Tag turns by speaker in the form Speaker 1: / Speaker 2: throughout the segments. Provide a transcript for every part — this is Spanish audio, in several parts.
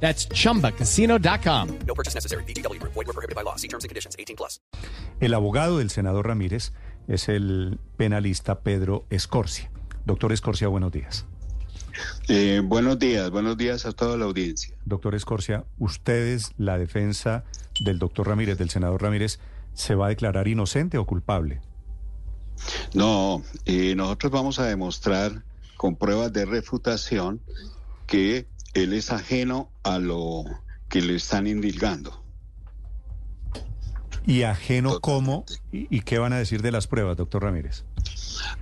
Speaker 1: That's chumbacasino.com.
Speaker 2: No purchase necessary. BGW. Void were prohibited by law. See terms and conditions. 18 plus.
Speaker 3: El abogado del senador Ramírez es el penalista Pedro Escorcia. Doctor Escorcia, buenos días.
Speaker 4: Eh, buenos días, buenos días a toda la audiencia.
Speaker 3: Doctor Escorcia, ustedes, la defensa del doctor Ramírez, del senador Ramírez, ¿se va a declarar inocente o culpable?
Speaker 4: No, eh, nosotros vamos a demostrar con pruebas de refutación que él es ajeno a lo que le están indilgando.
Speaker 3: ¿Y ajeno cómo? ¿Y, y qué van a decir de las pruebas, doctor Ramírez?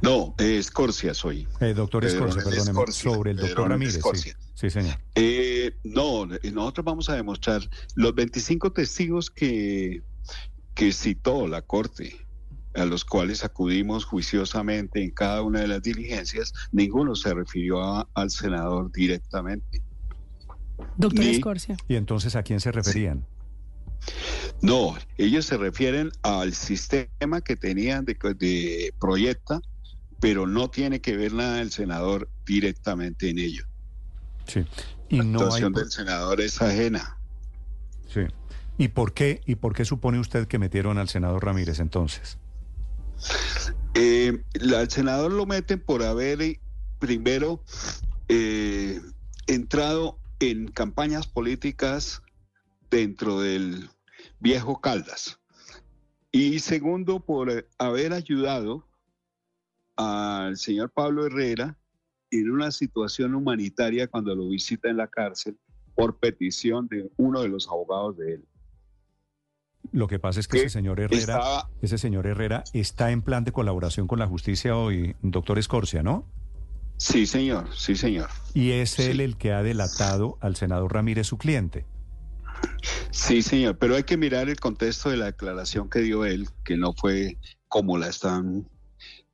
Speaker 4: No, eh, Escorcia soy.
Speaker 3: Eh, doctor Escorcia, perdóneme, sobre el doctor
Speaker 4: Pedro
Speaker 3: Ramírez. Sí, sí, señor.
Speaker 4: Eh, no, eh, nosotros vamos a demostrar los 25 testigos que, que citó la Corte, a los cuales acudimos juiciosamente en cada una de las diligencias, ninguno se refirió a- al senador directamente.
Speaker 5: Doctor
Speaker 4: Ni-
Speaker 5: Escorcia.
Speaker 3: ¿Y entonces a quién se referían?
Speaker 4: No, ellos se refieren al sistema que tenían de, de proyecta, pero no tiene que ver nada el senador directamente en ello.
Speaker 3: Sí. Y
Speaker 4: La
Speaker 3: no
Speaker 4: actuación del senador es ajena.
Speaker 3: Sí. ¿Y por qué? ¿Y por qué supone usted que metieron al senador Ramírez entonces?
Speaker 4: Eh, la- al senador lo meten por haber eh, primero eh, entrado en campañas políticas dentro del viejo Caldas. Y segundo, por haber ayudado al señor Pablo Herrera en una situación humanitaria cuando lo visita en la cárcel por petición de uno de los abogados de él.
Speaker 3: Lo que pasa es que
Speaker 4: Que
Speaker 3: ese señor Herrera,
Speaker 4: Estaba,
Speaker 3: ese señor Herrera está en plan de colaboración con la justicia hoy, doctor Escorcia, ¿no?
Speaker 4: Sí, señor, sí, señor.
Speaker 3: Y es
Speaker 4: Sí.
Speaker 3: él el que ha delatado al senador Ramírez, su cliente.
Speaker 4: Sí, señor, pero hay que mirar el contexto de la declaración que dio él, que no fue como la están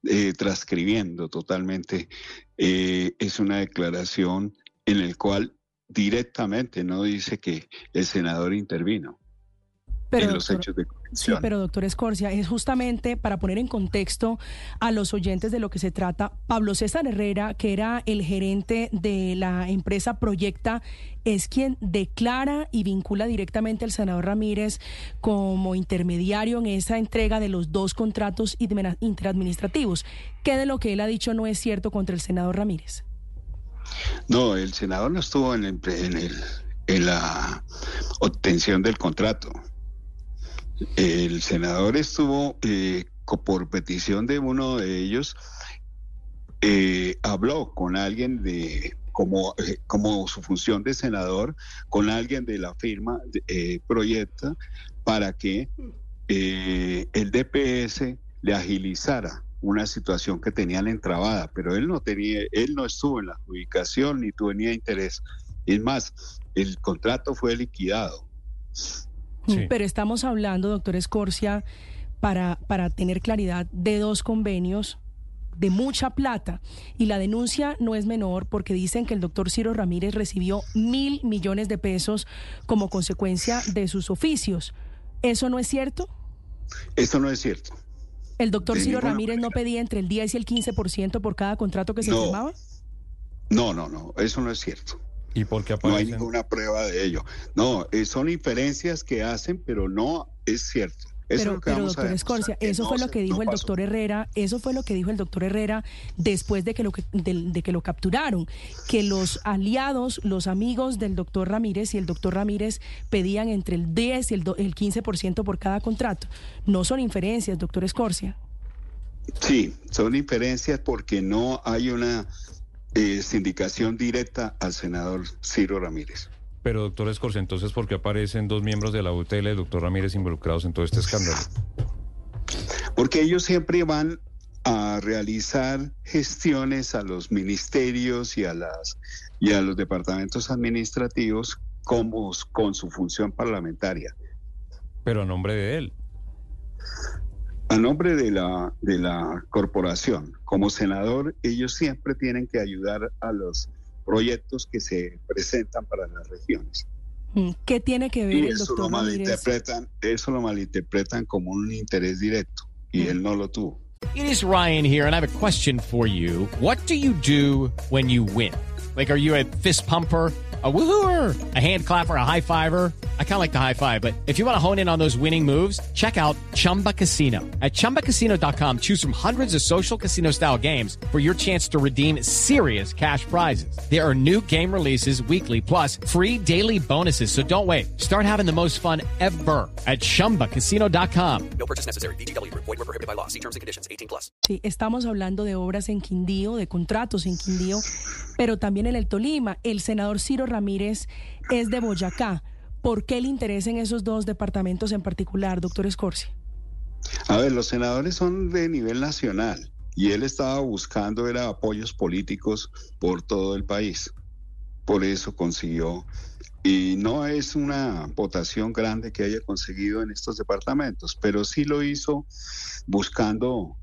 Speaker 4: eh, transcribiendo totalmente. Eh, es una declaración en la cual directamente no dice que el senador intervino
Speaker 5: Pero,
Speaker 4: en los hechos de
Speaker 5: Sí, pero doctor Escorcia, es justamente para poner en contexto a los oyentes de lo que se trata. Pablo César Herrera, que era el gerente de la empresa Proyecta, es quien declara y vincula directamente al senador Ramírez como intermediario en esa entrega de los dos contratos interadministrativos. ¿Qué de lo que él ha dicho no es cierto contra el senador Ramírez?
Speaker 4: No, el senador no estuvo en, el- en el- en la obtención del contrato. El senador estuvo, eh, por petición de uno de ellos, eh, habló con alguien de, como, eh, como su función de senador, con alguien de la firma eh, Proyecta, para que el DPS le agilizara una situación que tenían entrabada, pero él no tenía, él no estuvo en la adjudicación ni tenía interés. Es más, el contrato fue liquidado.
Speaker 3: Sí.
Speaker 5: Pero estamos hablando, doctor Escorcia, para, para tener claridad, de dos convenios de mucha plata. Y la denuncia no es menor porque dicen que el doctor Ciro Ramírez recibió mil millones de pesos como consecuencia de sus oficios. ¿Eso no es cierto?
Speaker 4: Esto no es cierto.
Speaker 5: ¿El doctor
Speaker 4: De
Speaker 5: Ciro Ramírez no pedía entre el 10 y el 15% por cada contrato que se
Speaker 4: No.
Speaker 5: firmaba?
Speaker 4: No, no, no, eso no es cierto.
Speaker 3: ¿Y por qué
Speaker 4: No hay ninguna prueba de ello. No, eh, son inferencias que hacen, pero no es cierto. Eso es
Speaker 5: Pero,
Speaker 4: lo que
Speaker 5: pero
Speaker 4: vamos a
Speaker 5: doctor
Speaker 4: demostrar,
Speaker 5: Escorcia,
Speaker 4: que
Speaker 5: eso
Speaker 4: no
Speaker 5: fue lo que dijo
Speaker 4: no
Speaker 5: el doctor Herrera, eso fue lo que dijo el doctor Herrera después de que lo de, que lo capturaron, que los aliados, los amigos del doctor Ramírez y el doctor Ramírez pedían entre el 10 y el, do- el 15% por cada contrato. No son inferencias, doctor Escorcia.
Speaker 4: Sí, son inferencias porque no hay una eh, sindicación directa al senador Ciro Ramírez.
Speaker 6: Pero, doctor Escorcia, entonces, ¿por qué aparecen dos miembros de la UTL y el doctor Ramírez involucrados en todo este escándalo?
Speaker 4: Porque ellos siempre van a realizar gestiones a los ministerios y a las y a los departamentos administrativos como con su función parlamentaria.
Speaker 6: Pero a nombre de él.
Speaker 4: A nombre de la, de la corporación, como senador, ellos siempre tienen que ayudar a los proyectos que se presentan para las regiones.
Speaker 5: Mm, ¿Qué tiene que ver
Speaker 4: Y
Speaker 5: el
Speaker 4: eso
Speaker 5: doctor
Speaker 4: lo malinterpretan, eso lo malinterpretan como un interés directo y él no lo tuvo.
Speaker 1: It is Ryan here, and I have a question for you. What do you do when you win? Like, are you a fist pumper? A woohooer, a hand clapper, a high fiver. I kind of like the high five, but if you want to hone in on those winning moves, check out Chumba Casino. At chumbacasino.com, choose from hundreds of social casino style games for your chance to redeem serious cash prizes. There are new game releases weekly, plus free daily bonuses. So don't wait. Start having the most fun ever at chumbacasino.com.
Speaker 2: No purchase necessary. VGW Group. Void were prohibited by law. See terms and conditions. 18 plus.
Speaker 5: Sí, estamos hablando de obras en Quindío, de contratos en Quindío, pero también en el Tolima. El senador Ciro Ramírez es de Boyacá. ¿Por qué el interés en esos dos departamentos en particular, doctor Escorcia?
Speaker 4: A ver, los senadores son de nivel nacional y él estaba buscando era apoyos políticos por todo el país. Por eso consiguió y no es una votación grande que haya conseguido en estos departamentos, pero sí lo hizo buscando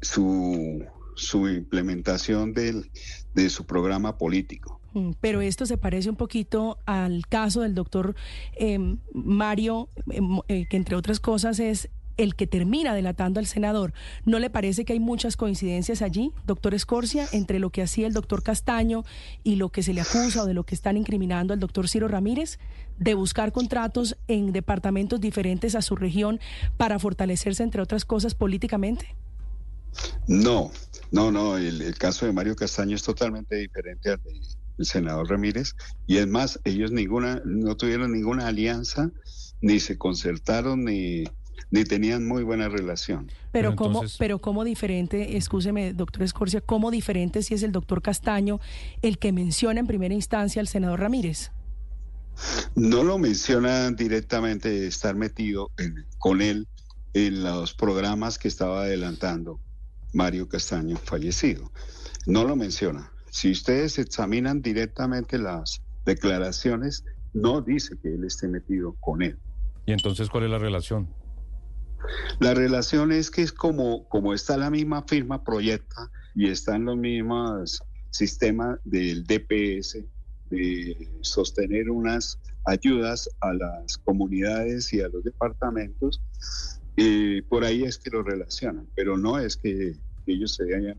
Speaker 4: su, su implementación del, de su programa político.
Speaker 5: Mm, Pero esto se parece un poquito al caso del doctor eh, Mario, mo- eh, que entre otras cosas es el que termina delatando al senador. ¿No le parece que hay muchas coincidencias allí, doctor Escorcia, entre lo que hacía el doctor Castaño y lo que se le acusa o de lo que están incriminando al doctor Ciro Ramírez, de buscar contratos en departamentos diferentes a su región para fortalecerse, entre otras cosas, políticamente?
Speaker 4: No, no, no, el, el caso de Mario Castaño es totalmente diferente al del senador Ramírez y es más, ellos ninguna, no tuvieron ninguna alianza, ni se concertaron, ni, ni tenían muy buena relación.
Speaker 5: Pero,
Speaker 6: Pero
Speaker 5: cómo,
Speaker 6: entonces-
Speaker 5: pero cómo diferente, excúseme, doctor Escorcia, cómo diferente si es el doctor Castaño el que menciona en primera instancia al senador Ramírez.
Speaker 4: No lo mencionan directamente estar metido en- con él en los programas que estaba adelantando Mario Castaño, fallecido. No lo menciona. Si ustedes examinan directamente las declaraciones, no dice que él esté metido con él.
Speaker 6: ¿Y entonces cuál es la relación?
Speaker 4: La relación es que es como, como está la misma firma proyecta y están los mismos sistemas del DPS de sostener unas ayudas a las comunidades y a los departamentos, eh, por ahí es que lo relacionan, pero no es que ellos se hayan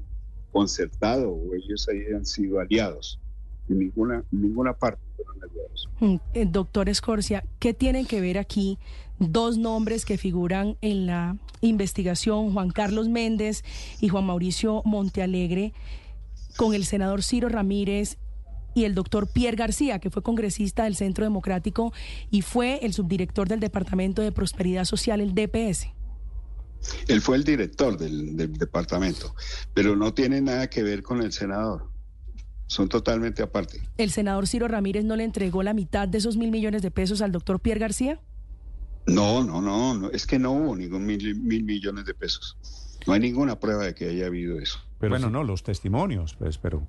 Speaker 4: concertado o ellos hayan sido aliados. En ninguna, en ninguna parte fueron aliados.
Speaker 5: Mm, eh, Doctor Escorcia, ¿qué tienen que ver aquí dos nombres que figuran en la investigación, Juan Carlos Méndez y Juan Mauricio Montealegre, con el senador Ciro Ramírez y el doctor Pierre García, que fue congresista del Centro Democrático y fue el subdirector del Departamento de Prosperidad Social, el DPS?
Speaker 4: Él fue el director del, del departamento, pero no tiene nada que ver con el senador. Son totalmente aparte.
Speaker 5: ¿El senador Ciro Ramírez no le entregó la mitad de esos mil millones de pesos al doctor Pierre García?
Speaker 4: No, no, no, no, es que no hubo ningún mil, mil millones de pesos. No hay ninguna prueba de que haya habido eso.
Speaker 6: Pero
Speaker 3: bueno,
Speaker 6: sí-
Speaker 3: no, los testimonios, pues, pero,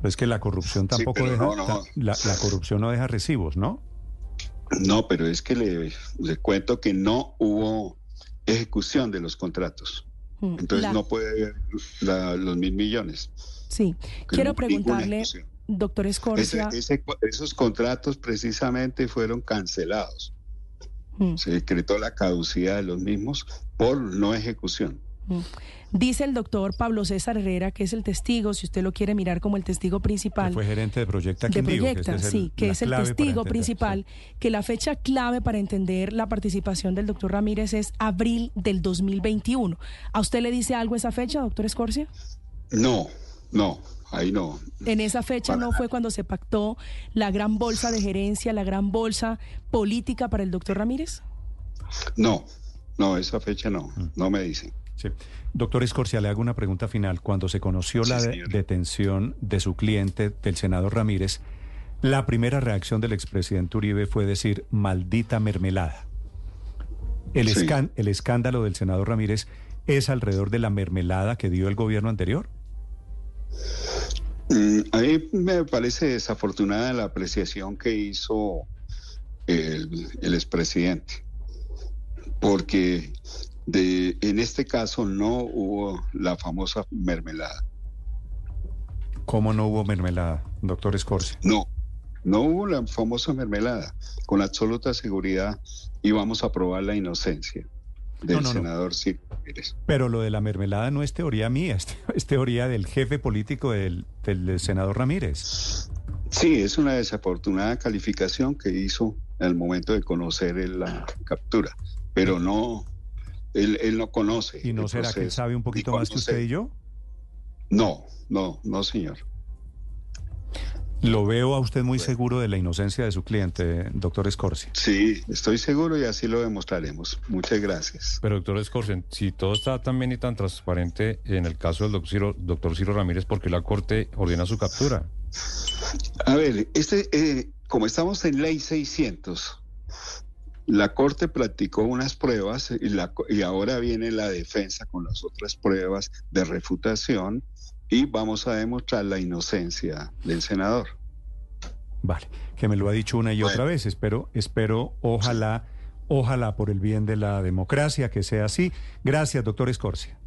Speaker 3: pero es que la corrupción
Speaker 4: Sí,
Speaker 3: tampoco
Speaker 4: pero
Speaker 3: deja,
Speaker 4: no, no.
Speaker 3: La, la corrupción no deja recibos, ¿no?
Speaker 4: No, pero es que le, le cuento que no hubo ejecución de los contratos.
Speaker 5: Mm,
Speaker 4: Entonces
Speaker 5: la-
Speaker 4: no puede haber la- los mil millones.
Speaker 5: Sí, quiero
Speaker 4: no
Speaker 5: preguntarle, doctor
Speaker 4: Ese-
Speaker 5: Escorcia.
Speaker 4: ese- esos contratos precisamente fueron cancelados.
Speaker 5: Mm.
Speaker 4: Se decretó la caducidad de los mismos por no ejecución.
Speaker 5: Mm. Dice el doctor Pablo César Herrera, que es el testigo, si usted lo quiere mirar como el testigo
Speaker 3: Que
Speaker 5: principal.
Speaker 3: fue gerente de Proyecta
Speaker 5: de
Speaker 3: que este es
Speaker 5: sí, que es el testigo
Speaker 3: entender,
Speaker 5: principal, que la fecha clave para entender la participación del doctor Ramírez es abril del 2021. ¿A usted le dice algo esa fecha, doctor Escorcia?
Speaker 4: No, no, ahí no.
Speaker 5: En esa fecha
Speaker 4: Para
Speaker 5: no fue cuando se pactó la gran bolsa de gerencia, la gran bolsa política para el doctor Ramírez.
Speaker 4: No, no, esa fecha no, no me dicen.
Speaker 3: Sí. Doctor Escorcia, le hago una pregunta final. Cuando se conoció
Speaker 4: Sí,
Speaker 3: la de- detención de su cliente, del senador Ramírez, la primera reacción del expresidente Uribe fue decir, maldita mermelada. El,
Speaker 4: Sí.
Speaker 3: escan- el escándalo del senador Ramírez es alrededor de la mermelada que dio el gobierno anterior.
Speaker 4: Mm, A mí me parece desafortunada la apreciación que hizo el, el expresidente, porque De, en este caso no hubo la famosa mermelada.
Speaker 3: ¿Cómo no hubo mermelada, doctor Escorcia?
Speaker 4: No, no hubo la famosa mermelada. Con absoluta seguridad íbamos a probar la inocencia del
Speaker 3: No, no, no.
Speaker 4: senador Ciro Ramírez.
Speaker 3: Pero lo de la mermelada no es teoría mía, es, es teoría del jefe político del, del senador Ramírez.
Speaker 4: Sí, es una desafortunada calificación que hizo al momento de conocer la captura, pero no, él, él no conoce.
Speaker 3: ¿Y no será que él sabe un poquito más que usted y yo?
Speaker 4: No, no, no, señor.
Speaker 3: Lo veo a usted muy seguro de la inocencia de su cliente, doctor Escorcia.
Speaker 4: Sí, estoy seguro y así lo demostraremos. Muchas gracias.
Speaker 6: Pero doctor Escorsen, si todo está tan bien y tan transparente en el caso del doctor Ciro, doctor Ciro Ramírez, ¿por qué la Corte ordena su captura?
Speaker 4: A ver, este, eh, como estamos en ley 600, la Corte practicó unas pruebas y, la, y ahora viene la defensa con las otras pruebas de refutación y vamos a demostrar la inocencia del senador.
Speaker 3: Vale, que me lo ha dicho una y
Speaker 4: Bueno.
Speaker 3: otra vez. Espero, espero, ojalá, ojalá por el bien de la democracia que sea así. Gracias, doctor Escorcia.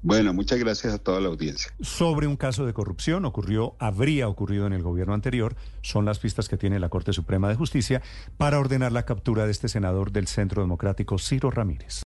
Speaker 4: Bueno, muchas gracias a toda la audiencia.
Speaker 3: Sobre un caso de corrupción ocurrió, habría ocurrido en el gobierno anterior, son las pistas que tiene la Corte Suprema de Justicia para ordenar la captura de este senador del Centro Democrático, Ciro Ramírez.